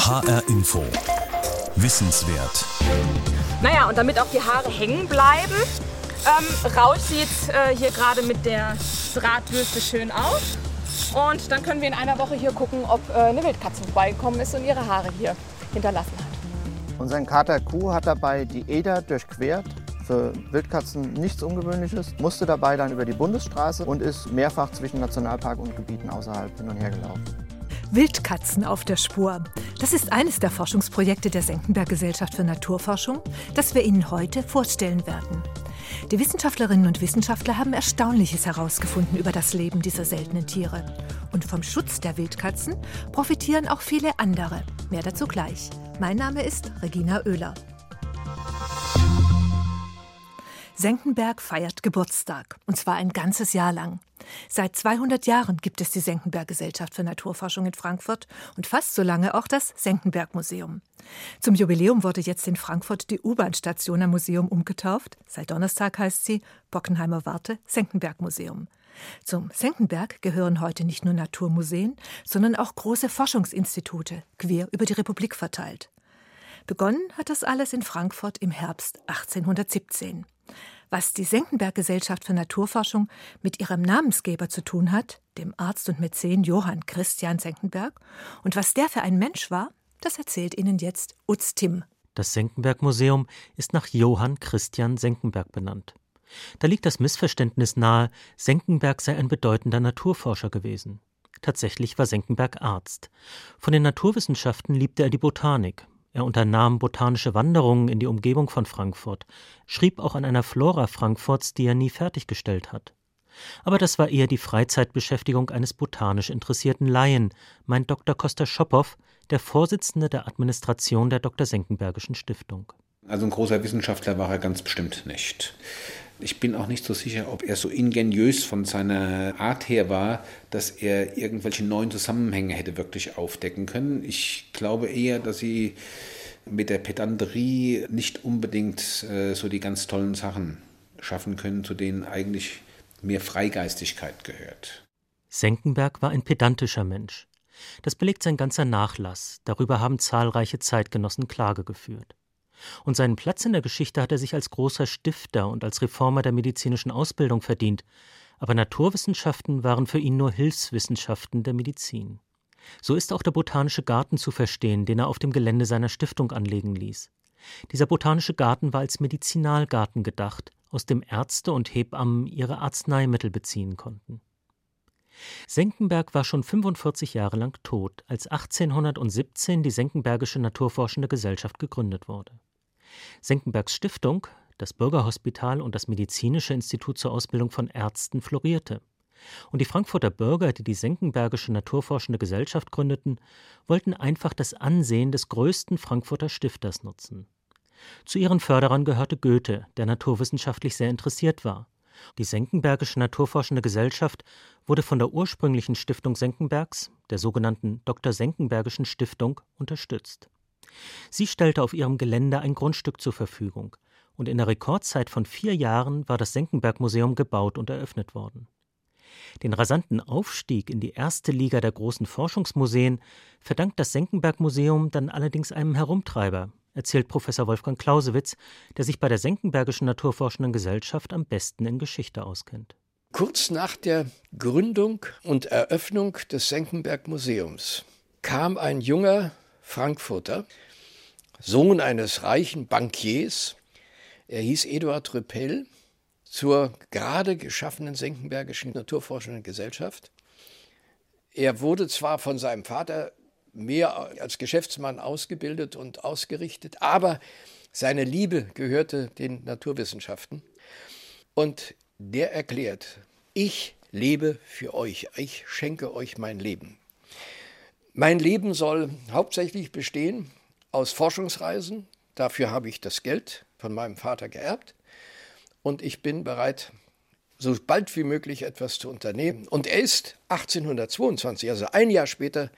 HR Info. Wissenswert. Naja, und damit auch die Haare hängen bleiben, ähm, Rausch sieht äh, hier gerade mit der Drahtbürste schön aus. Und dann können wir in einer Woche hier gucken, ob äh, eine Wildkatze vorbeigekommen ist und ihre Haare hier hinterlassen hat. Unser Kater Kuh hat dabei die Eder durchquert. Für Wildkatzen nichts Ungewöhnliches, musste dabei dann über die Bundesstraße und ist mehrfach zwischen Nationalpark und Gebieten außerhalb hin und her gelaufen. Wildkatzen auf der Spur. Das ist eines der Forschungsprojekte der Senckenberg Gesellschaft für Naturforschung, das wir Ihnen heute vorstellen werden. Die Wissenschaftlerinnen und Wissenschaftler haben Erstaunliches herausgefunden über das Leben dieser seltenen Tiere. Und vom Schutz der Wildkatzen profitieren auch viele andere. Mehr dazu gleich. Mein Name ist Regina Oehler. Senckenberg feiert Geburtstag, und zwar ein ganzes Jahr lang. Seit 200 Jahren gibt es die Senckenberg Gesellschaft für Naturforschung in Frankfurt und fast so lange auch das Senckenberg Museum. Zum Jubiläum wurde jetzt in Frankfurt die U-Bahn-Station am Museum umgetauft. Seit Donnerstag heißt sie Bockenheimer Warte Senckenberg Museum. Zum Senckenberg gehören heute nicht nur Naturmuseen, sondern auch große Forschungsinstitute, quer über die Republik verteilt. Begonnen hat das alles in Frankfurt im Herbst 1817. Was die Senckenberg Gesellschaft für Naturforschung mit ihrem Namensgeber zu tun hat, dem Arzt und Mäzen Johann Christian Senckenberg, und was der für ein Mensch war, das erzählt Ihnen jetzt Utz Timm. Das Senckenberg Museum ist nach Johann Christian Senckenberg benannt. Da liegt das Missverständnis nahe, Senckenberg sei ein bedeutender Naturforscher gewesen. Tatsächlich war Senckenberg Arzt. Von den Naturwissenschaften liebte er die Botanik, er unternahm botanische Wanderungen in die Umgebung von Frankfurt, schrieb auch an einer Flora Frankfurts, die er nie fertiggestellt hat. Aber das war eher die Freizeitbeschäftigung eines botanisch interessierten Laien, meint Dr. Costa Schoppow, der Vorsitzende der Administration der Dr. Senckenbergischen Stiftung. Also ein großer Wissenschaftler war er ganz bestimmt nicht. Ich bin auch nicht so sicher, ob er so ingeniös von seiner Art her war, dass er irgendwelche neuen Zusammenhänge hätte wirklich aufdecken können. Ich glaube eher, dass sie mit der Pedanterie nicht unbedingt äh, so die ganz tollen Sachen schaffen können, zu denen eigentlich mehr Freigeistigkeit gehört. Senckenberg war ein pedantischer Mensch. Das belegt sein ganzer Nachlass. Darüber haben zahlreiche Zeitgenossen Klage geführt. Und seinen Platz in der Geschichte hat er sich als großer Stifter und als Reformer der medizinischen Ausbildung verdient, aber Naturwissenschaften waren für ihn nur Hilfswissenschaften der Medizin. So ist auch der botanische Garten zu verstehen, den er auf dem Gelände seiner Stiftung anlegen ließ. Dieser botanische Garten war als Medizinalgarten gedacht, aus dem Ärzte und Hebammen ihre Arzneimittel beziehen konnten. Senckenberg war schon 45 Jahre lang tot, als 1817 die Senckenbergische Naturforschende Gesellschaft gegründet wurde. Senckenbergs Stiftung, das Bürgerhospital und das Medizinische Institut zur Ausbildung von Ärzten florierte. Und die Frankfurter Bürger, die die Senckenbergische Naturforschende Gesellschaft gründeten, wollten einfach das Ansehen des größten Frankfurter Stifters nutzen. Zu ihren Förderern gehörte Goethe, der naturwissenschaftlich sehr interessiert war. Die Senckenbergische Naturforschende Gesellschaft wurde von der ursprünglichen Stiftung Senckenbergs, der sogenannten Dr. Senckenbergischen Stiftung, unterstützt. Sie stellte auf ihrem Gelände ein Grundstück zur Verfügung, und in der Rekordzeit von vier Jahren war das Senckenberg-Museum gebaut und eröffnet worden. Den rasanten Aufstieg in die erste Liga der großen Forschungsmuseen verdankt das Senckenberg-Museum dann allerdings einem Herumtreiber, erzählt Professor Wolfgang Clausewitz, der sich bei der Senckenbergischen Naturforschenden Gesellschaft am besten in Geschichte auskennt. Kurz nach der Gründung und Eröffnung des Senckenberg Museums kam ein junger Frankfurter, Sohn eines reichen Bankiers, er hieß Eduard Rüppel, zur gerade geschaffenen Senckenbergischen Naturforschenden Gesellschaft. Er wurde zwar von seinem Vater mehr als Geschäftsmann ausgebildet und ausgerichtet, aber seine Liebe gehörte den Naturwissenschaften. Und der erklärt, ich lebe für euch, ich schenke euch mein Leben. Mein Leben soll hauptsächlich bestehen aus Forschungsreisen. Dafür habe ich das Geld von meinem Vater geerbt. Und ich bin bereit, so bald wie möglich etwas zu unternehmen. Und er ist 1822, also ein Jahr später,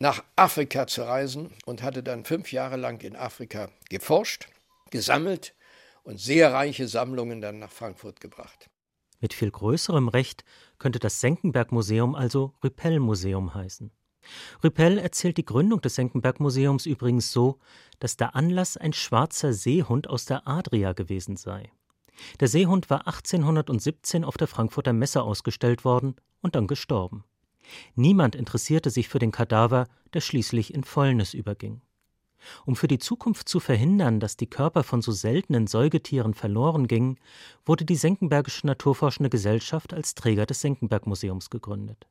nach Afrika zu reisen und hatte dann fünf Jahre lang in Afrika geforscht, gesammelt und sehr reiche Sammlungen dann nach Frankfurt gebracht. Mit viel größerem Recht könnte das Senckenberg-Museum also Rüppell-Museum heißen. Rüppel erzählt die Gründung des Senckenberg-Museums übrigens so, dass der Anlass ein schwarzer Seehund aus der Adria gewesen sei. Der Seehund war 1817 auf der Frankfurter Messe ausgestellt worden und dann gestorben. Niemand interessierte sich für den Kadaver, der schließlich in Fäulnis überging. Um für die Zukunft zu verhindern, dass die Körper von so seltenen Säugetieren verloren gingen, wurde die Senckenbergische Naturforschende Gesellschaft als Träger des Senckenberg-Museums gegründet.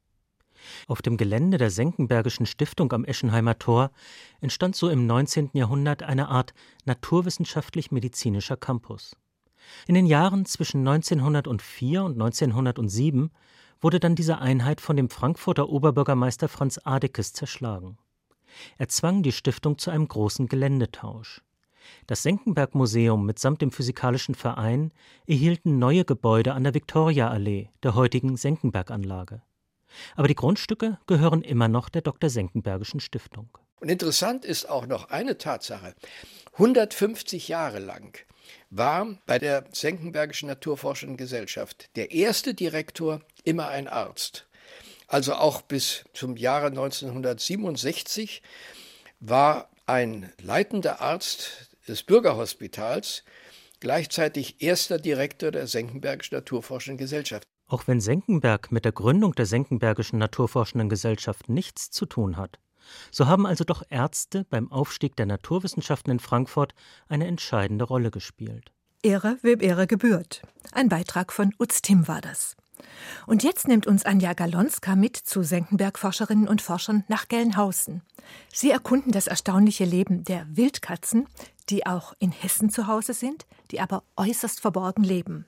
Auf dem Gelände der Senckenbergischen Stiftung am Eschenheimer Tor entstand so im 19. Jahrhundert eine Art naturwissenschaftlich-medizinischer Campus. In den Jahren zwischen 1904 und 1907 wurde dann diese Einheit von dem Frankfurter Oberbürgermeister Franz Adekes zerschlagen. Er zwang die Stiftung zu einem großen Geländetausch. Das Senckenberg-Museum mitsamt dem Physikalischen Verein erhielten neue Gebäude an der Viktoriaallee, der heutigen Senckenberg-Anlage. Aber die Grundstücke gehören immer noch der Dr. Senckenbergischen Stiftung. Und interessant ist auch noch eine Tatsache. 150 Jahre lang war bei der Senckenbergischen Naturforschenden Gesellschaft der erste Direktor immer ein Arzt. Also auch bis zum Jahre 1967 war ein leitender Arzt des Bürgerhospitals gleichzeitig erster Direktor der Senckenbergischen Naturforschenden Gesellschaft. Auch wenn Senckenberg mit der Gründung der Senckenbergischen Naturforschenden Gesellschaft nichts zu tun hat, so haben also doch Ärzte beim Aufstieg der Naturwissenschaften in Frankfurt eine entscheidende Rolle gespielt. Ehre, wem Ehre gebührt. Ein Beitrag von Utz Tim war das. Und jetzt nimmt uns Anja Galonska mit zu Senckenberg-Forscherinnen und Forschern nach Gelnhausen. Sie erkunden das erstaunliche Leben der Wildkatzen, die auch in Hessen zu Hause sind, die aber äußerst verborgen leben.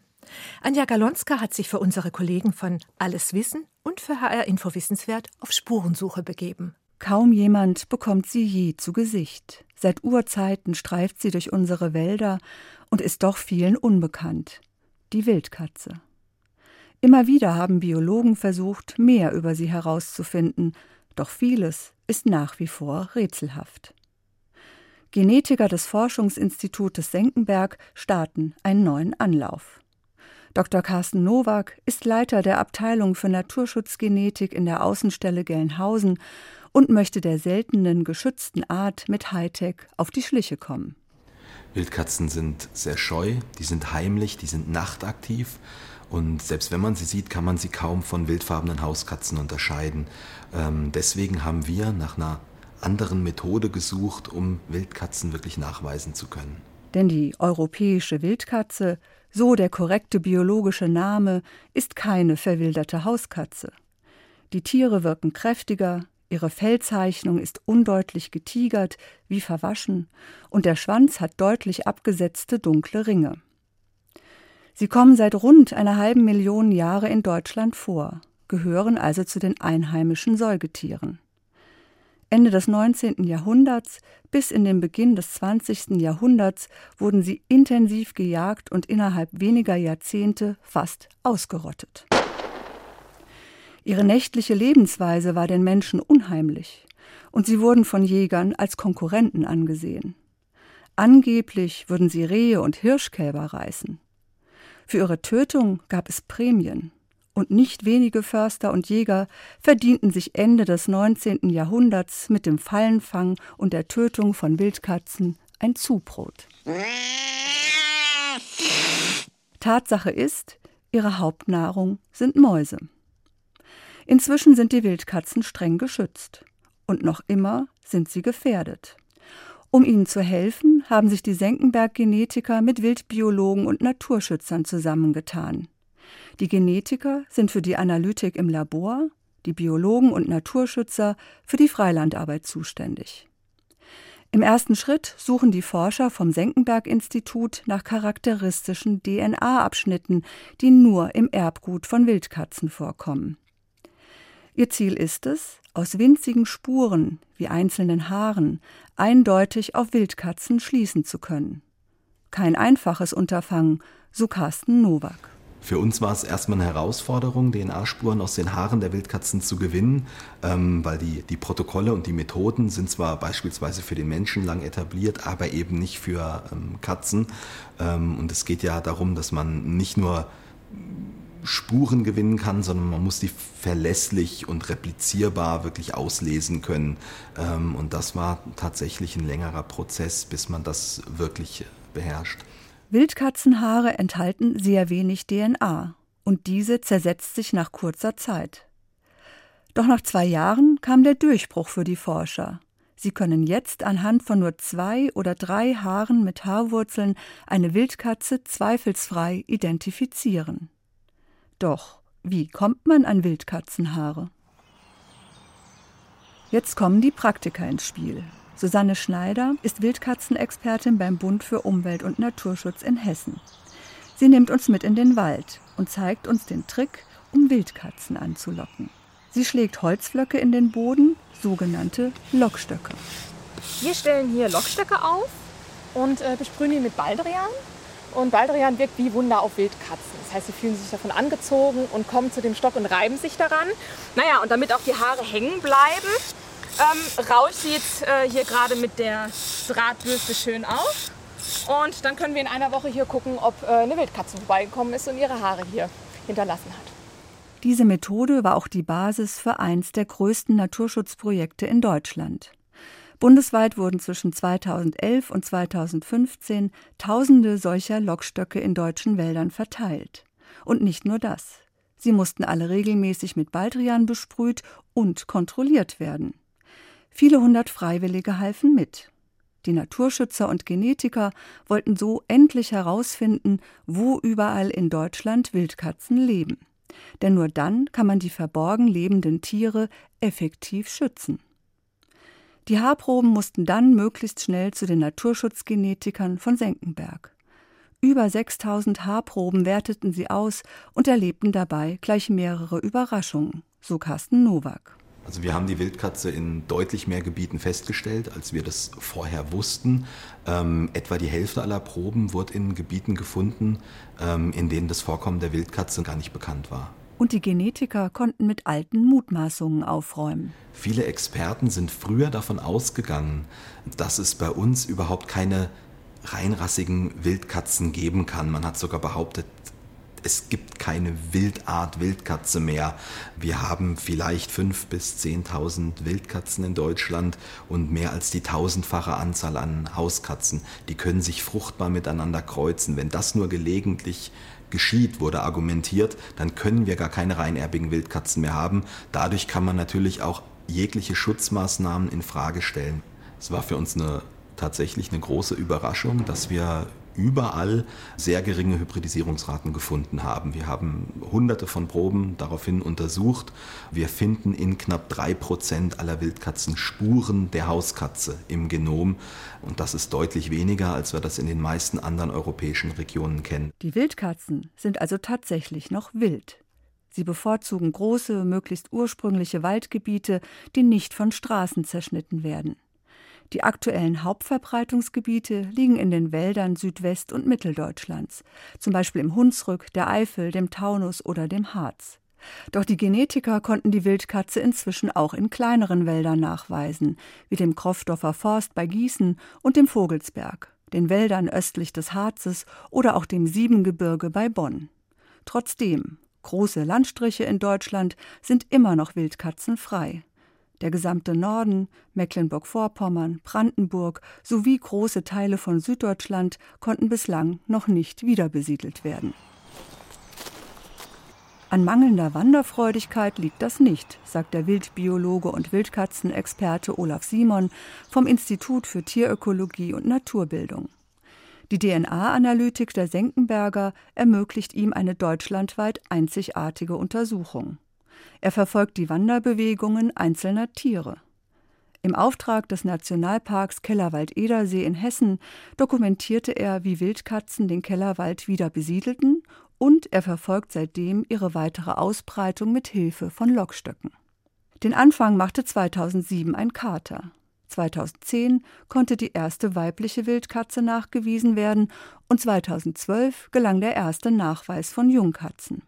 Anja Galonska hat sich für unsere Kollegen von Alles Wissen und für HR Info Wissenswert auf Spurensuche begeben. Kaum jemand bekommt sie je zu Gesicht. Seit Urzeiten streift sie durch unsere Wälder und ist doch vielen unbekannt. Die Wildkatze. Immer wieder haben Biologen versucht, mehr über sie herauszufinden, doch vieles ist nach wie vor rätselhaft. Genetiker des Forschungsinstitutes Senckenberg starten einen neuen Anlauf. Dr. Carsten Nowak ist Leiter der Abteilung für Naturschutzgenetik in der Außenstelle Gelnhausen und möchte der seltenen geschützten Art mit Hightech auf die Schliche kommen. Wildkatzen sind sehr scheu, die sind heimlich, die sind nachtaktiv und selbst wenn man sie sieht, kann man sie kaum von wildfarbenen Hauskatzen unterscheiden. Ähm, deswegen haben wir nach einer anderen Methode gesucht, um Wildkatzen wirklich nachweisen zu können. Denn die europäische Wildkatze so der korrekte biologische Name ist keine verwilderte Hauskatze. Die Tiere wirken kräftiger, ihre Fellzeichnung ist undeutlich getigert, wie verwaschen, und der Schwanz hat deutlich abgesetzte dunkle Ringe. Sie kommen seit rund einer halben Million Jahre in Deutschland vor, gehören also zu den einheimischen Säugetieren. Ende des 19. Jahrhunderts bis in den Beginn des 20. Jahrhunderts wurden sie intensiv gejagt und innerhalb weniger Jahrzehnte fast ausgerottet. Ihre nächtliche Lebensweise war den Menschen unheimlich, und sie wurden von Jägern als Konkurrenten angesehen. Angeblich würden sie Rehe und Hirschkälber reißen. Für ihre Tötung gab es Prämien und nicht wenige Förster und Jäger verdienten sich Ende des 19. Jahrhunderts mit dem Fallenfang und der Tötung von Wildkatzen ein Zubrot. Tatsache ist, ihre Hauptnahrung sind Mäuse. Inzwischen sind die Wildkatzen streng geschützt und noch immer sind sie gefährdet. Um ihnen zu helfen, haben sich die Senckenberg-Genetiker mit Wildbiologen und Naturschützern zusammengetan. Die Genetiker sind für die Analytik im Labor, die Biologen und Naturschützer für die Freilandarbeit zuständig. Im ersten Schritt suchen die Forscher vom Senckenberg-Institut nach charakteristischen DNA-Abschnitten, die nur im Erbgut von Wildkatzen vorkommen. Ihr Ziel ist es, aus winzigen Spuren wie einzelnen Haaren eindeutig auf Wildkatzen schließen zu können. Kein einfaches Unterfangen, so Carsten Nowak. Für uns war es erstmal eine Herausforderung, DNA-Spuren aus den Haaren der Wildkatzen zu gewinnen, ähm, weil die, die Protokolle und die Methoden sind zwar beispielsweise für den Menschen lang etabliert, aber eben nicht für ähm, Katzen. Ähm, und es geht ja darum, dass man nicht nur Spuren gewinnen kann, sondern man muss die verlässlich und replizierbar wirklich auslesen können. Ähm, und das war tatsächlich ein längerer Prozess, bis man das wirklich beherrscht. Wildkatzenhaare enthalten sehr wenig DNA und diese zersetzt sich nach kurzer Zeit. Doch nach zwei Jahren kam der Durchbruch für die Forscher. Sie können jetzt anhand von nur zwei oder drei Haaren mit Haarwurzeln eine Wildkatze zweifelsfrei identifizieren. Doch wie kommt man an Wildkatzenhaare? Jetzt kommen die Praktiker ins Spiel. Susanne Schneider ist Wildkatzenexpertin beim Bund für Umwelt und Naturschutz in Hessen. Sie nimmt uns mit in den Wald und zeigt uns den Trick, um Wildkatzen anzulocken. Sie schlägt Holzflöcke in den Boden, sogenannte Lockstöcke. Wir stellen hier Lockstöcke auf und äh, besprühen die mit Baldrian. Und Baldrian wirkt wie Wunder auf Wildkatzen. Das heißt, sie fühlen sich davon angezogen und kommen zu dem Stock und reiben sich daran. Naja, und damit auch die Haare hängen bleiben, ähm, rauscht sie jetzt äh, hier gerade mit der Drahtbürste schön auf. Und dann können wir in einer Woche hier gucken, ob äh, eine Wildkatze vorbeigekommen ist und ihre Haare hier hinterlassen hat. Diese Methode war auch die Basis für eins der größten Naturschutzprojekte in Deutschland. Bundesweit wurden zwischen 2011 und 2015 Tausende solcher Lockstöcke in deutschen Wäldern verteilt. Und nicht nur das. Sie mussten alle regelmäßig mit Baldrian besprüht und kontrolliert werden. Viele hundert Freiwillige halfen mit. Die Naturschützer und Genetiker wollten so endlich herausfinden, wo überall in Deutschland Wildkatzen leben denn nur dann kann man die verborgen lebenden Tiere effektiv schützen. Die Haarproben mussten dann möglichst schnell zu den Naturschutzgenetikern von Senckenberg. Über 6000 Haarproben werteten sie aus und erlebten dabei gleich mehrere Überraschungen, so Carsten Nowak. Also wir haben die Wildkatze in deutlich mehr Gebieten festgestellt, als wir das vorher wussten. Ähm, etwa die Hälfte aller Proben wurde in Gebieten gefunden, ähm, in denen das Vorkommen der Wildkatze gar nicht bekannt war. Und die Genetiker konnten mit alten Mutmaßungen aufräumen. Viele Experten sind früher davon ausgegangen, dass es bei uns überhaupt keine reinrassigen Wildkatzen geben kann. Man hat sogar behauptet, es gibt keine Wildart Wildkatze mehr. Wir haben vielleicht 5.000 bis 10.000 Wildkatzen in Deutschland und mehr als die tausendfache Anzahl an Hauskatzen. Die können sich fruchtbar miteinander kreuzen. Wenn das nur gelegentlich geschieht, wurde argumentiert, dann können wir gar keine reinerbigen Wildkatzen mehr haben. Dadurch kann man natürlich auch jegliche Schutzmaßnahmen in Frage stellen. Es war für uns eine tatsächlich eine große Überraschung, dass wir überall sehr geringe Hybridisierungsraten gefunden haben. Wir haben hunderte von Proben daraufhin untersucht. Wir finden in knapp drei Prozent aller Wildkatzen Spuren der Hauskatze im Genom. Und das ist deutlich weniger, als wir das in den meisten anderen europäischen Regionen kennen. Die Wildkatzen sind also tatsächlich noch wild. Sie bevorzugen große, möglichst ursprüngliche Waldgebiete, die nicht von Straßen zerschnitten werden. Die aktuellen Hauptverbreitungsgebiete liegen in den Wäldern Südwest- und Mitteldeutschlands, zum Beispiel im Hunsrück, der Eifel, dem Taunus oder dem Harz. Doch die Genetiker konnten die Wildkatze inzwischen auch in kleineren Wäldern nachweisen, wie dem Kroffdorfer Forst bei Gießen und dem Vogelsberg, den Wäldern östlich des Harzes oder auch dem Siebengebirge bei Bonn. Trotzdem, große Landstriche in Deutschland sind immer noch wildkatzenfrei. Der gesamte Norden, Mecklenburg-Vorpommern, Brandenburg sowie große Teile von Süddeutschland konnten bislang noch nicht wiederbesiedelt werden. An mangelnder Wanderfreudigkeit liegt das nicht, sagt der Wildbiologe und Wildkatzenexperte Olaf Simon vom Institut für Tierökologie und Naturbildung. Die DNA-Analytik der Senckenberger ermöglicht ihm eine deutschlandweit einzigartige Untersuchung. Er verfolgt die Wanderbewegungen einzelner Tiere. Im Auftrag des Nationalparks Kellerwald-Edersee in Hessen dokumentierte er, wie Wildkatzen den Kellerwald wieder besiedelten und er verfolgt seitdem ihre weitere Ausbreitung mit Hilfe von Lockstöcken. Den Anfang machte 2007 ein Kater. 2010 konnte die erste weibliche Wildkatze nachgewiesen werden und 2012 gelang der erste Nachweis von Jungkatzen.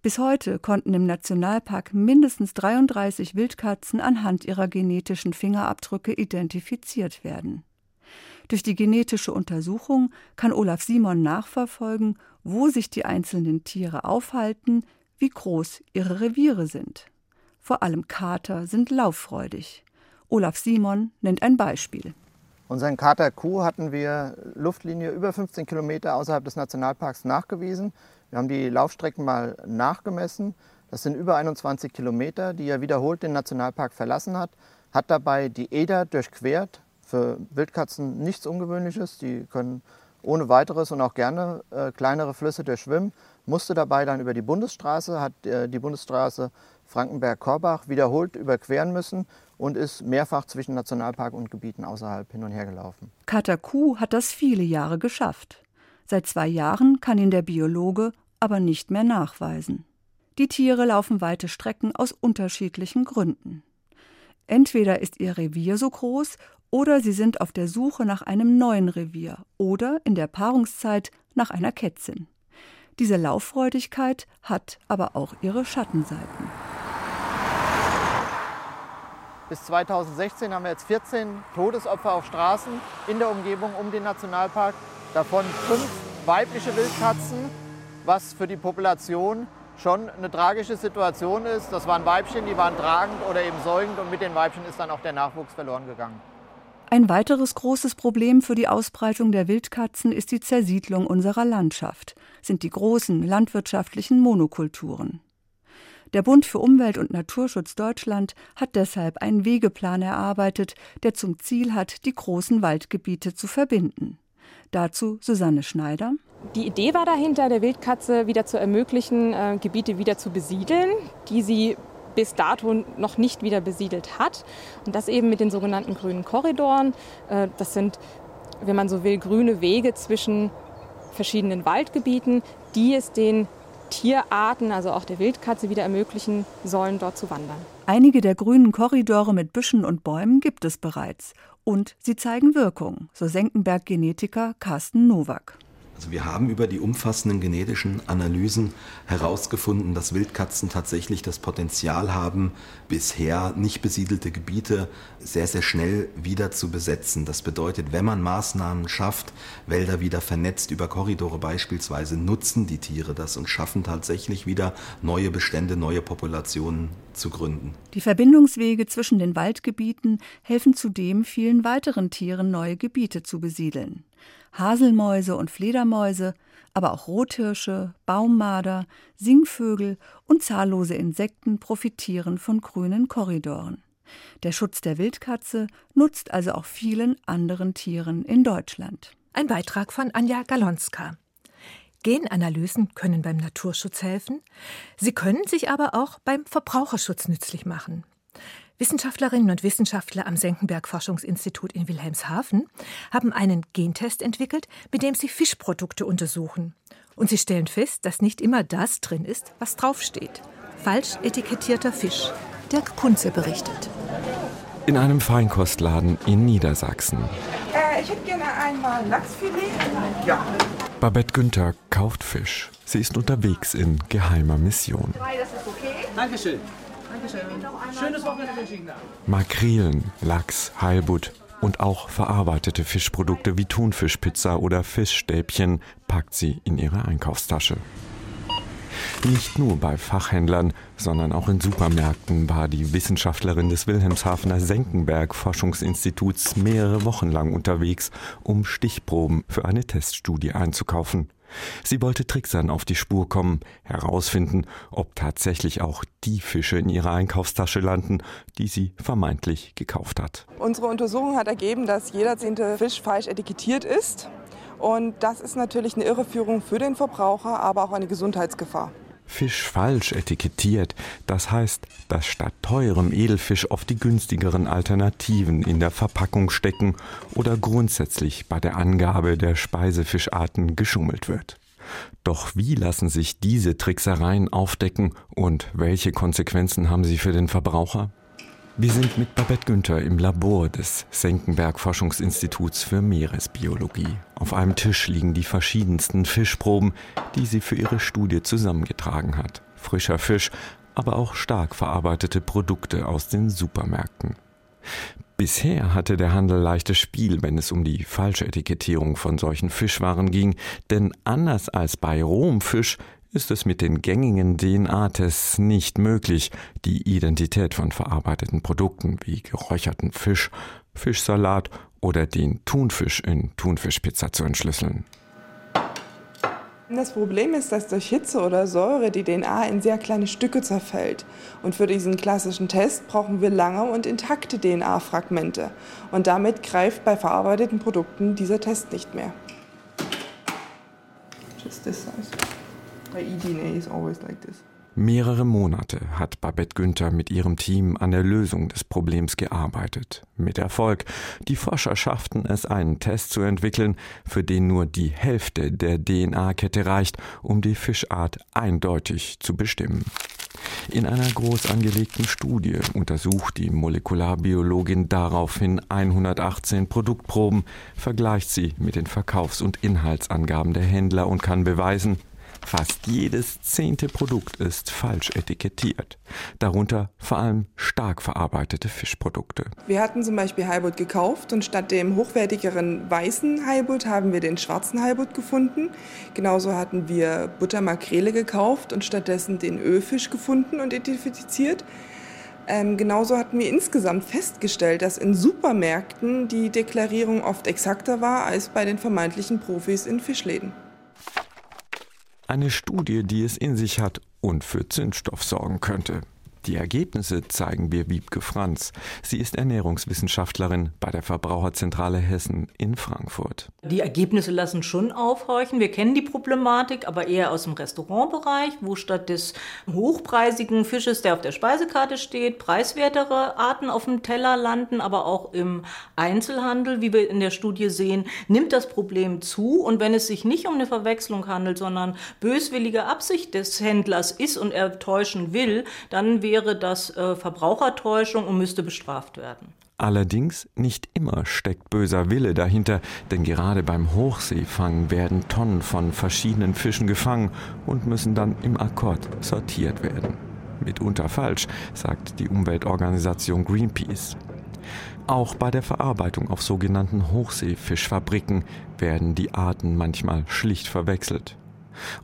Bis heute konnten im Nationalpark mindestens 33 Wildkatzen anhand ihrer genetischen Fingerabdrücke identifiziert werden. Durch die genetische Untersuchung kann Olaf Simon nachverfolgen, wo sich die einzelnen Tiere aufhalten, wie groß ihre Reviere sind. Vor allem Kater sind lauffreudig. Olaf Simon nennt ein Beispiel. Unseren Kater Kuh hatten wir Luftlinie über 15 Kilometer außerhalb des Nationalparks nachgewiesen. Wir haben die Laufstrecken mal nachgemessen. Das sind über 21 Kilometer, die er wiederholt den Nationalpark verlassen hat. Hat dabei die Eder durchquert. Für Wildkatzen nichts Ungewöhnliches. Die können ohne weiteres und auch gerne äh, kleinere Flüsse durchschwimmen. Musste dabei dann über die Bundesstraße, hat äh, die Bundesstraße Frankenberg-Korbach wiederholt überqueren müssen und ist mehrfach zwischen Nationalpark und Gebieten außerhalb hin und her gelaufen. Kater Kuh hat das viele Jahre geschafft. Seit zwei Jahren kann ihn der Biologe aber nicht mehr nachweisen. Die Tiere laufen weite Strecken aus unterschiedlichen Gründen. Entweder ist ihr Revier so groß oder sie sind auf der Suche nach einem neuen Revier oder in der Paarungszeit nach einer Kätzin. Diese Lauffreudigkeit hat aber auch ihre Schattenseiten. Bis 2016 haben wir jetzt 14 Todesopfer auf Straßen in der Umgebung um den Nationalpark. Davon fünf weibliche Wildkatzen, was für die Population schon eine tragische Situation ist. Das waren Weibchen, die waren tragend oder eben säugend und mit den Weibchen ist dann auch der Nachwuchs verloren gegangen. Ein weiteres großes Problem für die Ausbreitung der Wildkatzen ist die Zersiedlung unserer Landschaft, sind die großen landwirtschaftlichen Monokulturen. Der Bund für Umwelt und Naturschutz Deutschland hat deshalb einen Wegeplan erarbeitet, der zum Ziel hat, die großen Waldgebiete zu verbinden. Dazu Susanne Schneider. Die Idee war dahinter, der Wildkatze wieder zu ermöglichen, äh, Gebiete wieder zu besiedeln, die sie bis dato noch nicht wieder besiedelt hat. Und das eben mit den sogenannten grünen Korridoren. Äh, das sind, wenn man so will, grüne Wege zwischen verschiedenen Waldgebieten, die es den Tierarten, also auch der Wildkatze, wieder ermöglichen sollen, dort zu wandern. Einige der grünen Korridore mit Büschen und Bäumen gibt es bereits. Und sie zeigen Wirkung, so Senckenberg-Genetiker Carsten Nowak. Also wir haben über die umfassenden genetischen Analysen herausgefunden, dass Wildkatzen tatsächlich das Potenzial haben, bisher nicht besiedelte Gebiete sehr, sehr schnell wieder zu besetzen. Das bedeutet, wenn man Maßnahmen schafft, Wälder wieder vernetzt über Korridore beispielsweise, nutzen die Tiere das und schaffen tatsächlich wieder neue Bestände, neue Populationen zu gründen. Die Verbindungswege zwischen den Waldgebieten helfen zudem vielen weiteren Tieren neue Gebiete zu besiedeln. Haselmäuse und Fledermäuse, aber auch Rothirsche, Baummarder, Singvögel und zahllose Insekten profitieren von grünen Korridoren. Der Schutz der Wildkatze nutzt also auch vielen anderen Tieren in Deutschland. Ein Beitrag von Anja Galonska. Genanalysen können beim Naturschutz helfen, sie können sich aber auch beim Verbraucherschutz nützlich machen. Wissenschaftlerinnen und Wissenschaftler am Senckenberg Forschungsinstitut in Wilhelmshaven haben einen Gentest entwickelt, mit dem sie Fischprodukte untersuchen. Und sie stellen fest, dass nicht immer das drin ist, was draufsteht. Falsch etikettierter Fisch. Dirk Kunze berichtet. In einem Feinkostladen in Niedersachsen. Äh, ich hätte gerne einmal Lachsfilet. Ja. Babette Günther kauft Fisch. Sie ist unterwegs in geheimer Mission. Das ist okay. Dankeschön. Makrelen, Lachs, Heilbutt und auch verarbeitete Fischprodukte wie Thunfischpizza oder Fischstäbchen packt sie in ihre Einkaufstasche. Nicht nur bei Fachhändlern, sondern auch in Supermärkten war die Wissenschaftlerin des Wilhelmshavener Senckenberg Forschungsinstituts mehrere Wochen lang unterwegs, um Stichproben für eine Teststudie einzukaufen. Sie wollte Tricksern auf die Spur kommen, herausfinden, ob tatsächlich auch die Fische in ihrer Einkaufstasche landen, die sie vermeintlich gekauft hat. Unsere Untersuchung hat ergeben, dass jeder zehnte Fisch falsch etikettiert ist. Und das ist natürlich eine Irreführung für den Verbraucher, aber auch eine Gesundheitsgefahr. Fisch falsch etikettiert. Das heißt, dass statt teurem Edelfisch oft die günstigeren Alternativen in der Verpackung stecken oder grundsätzlich bei der Angabe der Speisefischarten geschummelt wird. Doch wie lassen sich diese Tricksereien aufdecken und welche Konsequenzen haben sie für den Verbraucher? Wir sind mit Babette Günther im Labor des Senckenberg Forschungsinstituts für Meeresbiologie. Auf einem Tisch liegen die verschiedensten Fischproben, die sie für ihre Studie zusammengetragen hat. Frischer Fisch, aber auch stark verarbeitete Produkte aus den Supermärkten. Bisher hatte der Handel leichtes Spiel, wenn es um die falsche Etikettierung von solchen Fischwaren ging, denn anders als bei Romfisch ist es mit den gängigen DNA-Tests nicht möglich, die Identität von verarbeiteten Produkten wie geräucherten Fisch, Fischsalat oder den Thunfisch in Thunfischpizza zu entschlüsseln. Das Problem ist, dass durch Hitze oder Säure die DNA in sehr kleine Stücke zerfällt. Und für diesen klassischen Test brauchen wir lange und intakte DNA-Fragmente. Und damit greift bei verarbeiteten Produkten dieser Test nicht mehr. Just this size. This. Mehrere Monate hat Babette Günther mit ihrem Team an der Lösung des Problems gearbeitet. Mit Erfolg. Die Forscher schafften es, einen Test zu entwickeln, für den nur die Hälfte der DNA-Kette reicht, um die Fischart eindeutig zu bestimmen. In einer groß angelegten Studie untersucht die Molekularbiologin daraufhin 118 Produktproben, vergleicht sie mit den Verkaufs- und Inhaltsangaben der Händler und kann beweisen, Fast jedes zehnte Produkt ist falsch etikettiert. Darunter vor allem stark verarbeitete Fischprodukte. Wir hatten zum Beispiel Heilbutt gekauft und statt dem hochwertigeren weißen Heilbutt haben wir den schwarzen Heilbutt gefunden. Genauso hatten wir Buttermakrele gekauft und stattdessen den Ölfisch gefunden und identifiziert. Ähm, genauso hatten wir insgesamt festgestellt, dass in Supermärkten die Deklarierung oft exakter war als bei den vermeintlichen Profis in Fischläden. Eine Studie, die es in sich hat und für Zündstoff sorgen könnte. Die Ergebnisse zeigen wir Wiebke Franz. Sie ist Ernährungswissenschaftlerin bei der Verbraucherzentrale Hessen in Frankfurt. Die Ergebnisse lassen schon aufhorchen. Wir kennen die Problematik, aber eher aus dem Restaurantbereich, wo statt des hochpreisigen Fisches, der auf der Speisekarte steht, preiswertere Arten auf dem Teller landen, aber auch im Einzelhandel, wie wir in der Studie sehen, nimmt das Problem zu. Und wenn es sich nicht um eine Verwechslung handelt, sondern böswillige Absicht des Händlers ist und er täuschen will, dann wäre das äh, Verbrauchertäuschung und müsste bestraft werden. Allerdings nicht immer steckt böser Wille dahinter, denn gerade beim Hochseefang werden Tonnen von verschiedenen Fischen gefangen und müssen dann im Akkord sortiert werden. Mitunter falsch, sagt die Umweltorganisation Greenpeace. Auch bei der Verarbeitung auf sogenannten Hochseefischfabriken werden die Arten manchmal schlicht verwechselt.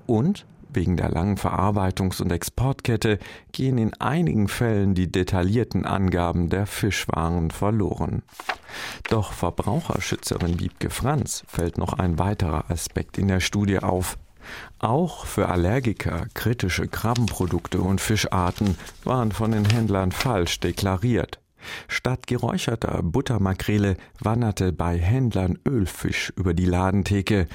Und Wegen der langen Verarbeitungs- und Exportkette gehen in einigen Fällen die detaillierten Angaben der Fischwaren verloren. Doch Verbraucherschützerin Wiebke Franz fällt noch ein weiterer Aspekt in der Studie auf. Auch für Allergiker kritische Krabbenprodukte und Fischarten waren von den Händlern falsch deklariert. Statt geräucherter Buttermakrele wanderte bei Händlern Ölfisch über die Ladentheke,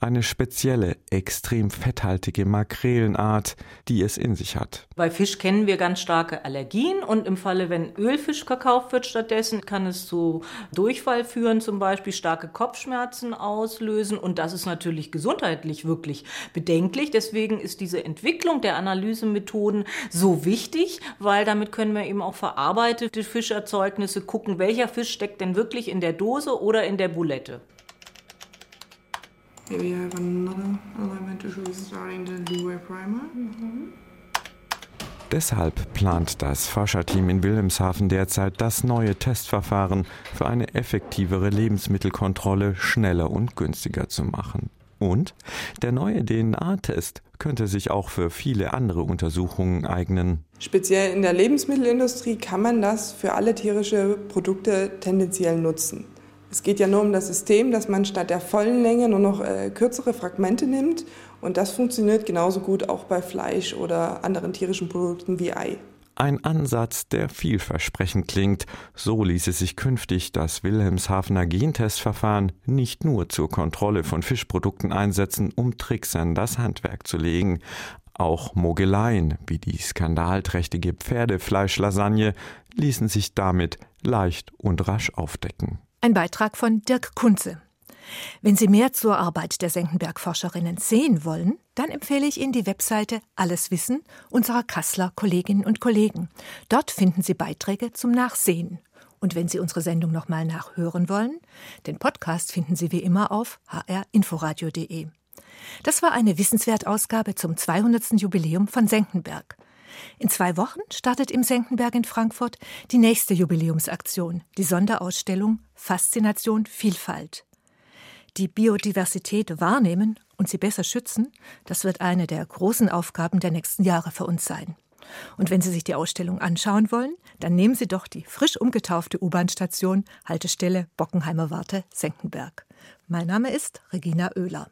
eine spezielle, extrem fetthaltige Makrelenart, die es in sich hat. Bei Fisch kennen wir ganz starke Allergien und im Falle, wenn Ölfisch verkauft wird stattdessen, kann es zu Durchfall führen, zum Beispiel starke Kopfschmerzen auslösen und das ist natürlich gesundheitlich wirklich bedenklich. Deswegen ist diese Entwicklung der Analysemethoden so wichtig, weil damit können wir eben auch verarbeitete Fischerzeugnisse gucken, welcher Fisch steckt denn wirklich in der Dose oder in der Boulette. Here we have another elementary starting the Leeway Primer. Mhm. Deshalb plant das Forscherteam in Wilhelmshaven derzeit das neue Testverfahren für eine effektivere Lebensmittelkontrolle schneller und günstiger zu machen. Und der neue DNA-Test könnte sich auch für viele andere Untersuchungen eignen. Speziell in der Lebensmittelindustrie kann man das für alle tierische Produkte tendenziell nutzen. Es geht ja nur um das System, dass man statt der vollen Länge nur noch äh, kürzere Fragmente nimmt. Und das funktioniert genauso gut auch bei Fleisch oder anderen tierischen Produkten wie Ei. Ein Ansatz, der vielversprechend klingt. So ließe sich künftig das Wilhelmshavener Gentestverfahren nicht nur zur Kontrolle von Fischprodukten einsetzen, um Tricksern das Handwerk zu legen. Auch Mogeleien wie die skandalträchtige Pferdefleischlasagne ließen sich damit leicht und rasch aufdecken. Ein Beitrag von Dirk Kunze. Wenn Sie mehr zur Arbeit der Senckenberg-Forscherinnen sehen wollen, dann empfehle ich Ihnen die Webseite Alles Wissen unserer Kasseler Kolleginnen und Kollegen. Dort finden Sie Beiträge zum Nachsehen. Und wenn Sie unsere Sendung nochmal nachhören wollen, den Podcast finden Sie wie immer auf hrinforadio.de. Das war eine Wissenswertausgabe zum 200. Jubiläum von Senckenberg. In zwei Wochen startet im Senckenberg in Frankfurt die nächste Jubiläumsaktion, die Sonderausstellung Faszination Vielfalt. Die Biodiversität wahrnehmen und sie besser schützen, das wird eine der großen Aufgaben der nächsten Jahre für uns sein. Und wenn Sie sich die Ausstellung anschauen wollen, dann nehmen Sie doch die frisch umgetaufte U-Bahn-Station Haltestelle Bockenheimer Warte Senckenberg. Mein Name ist Regina Oehler.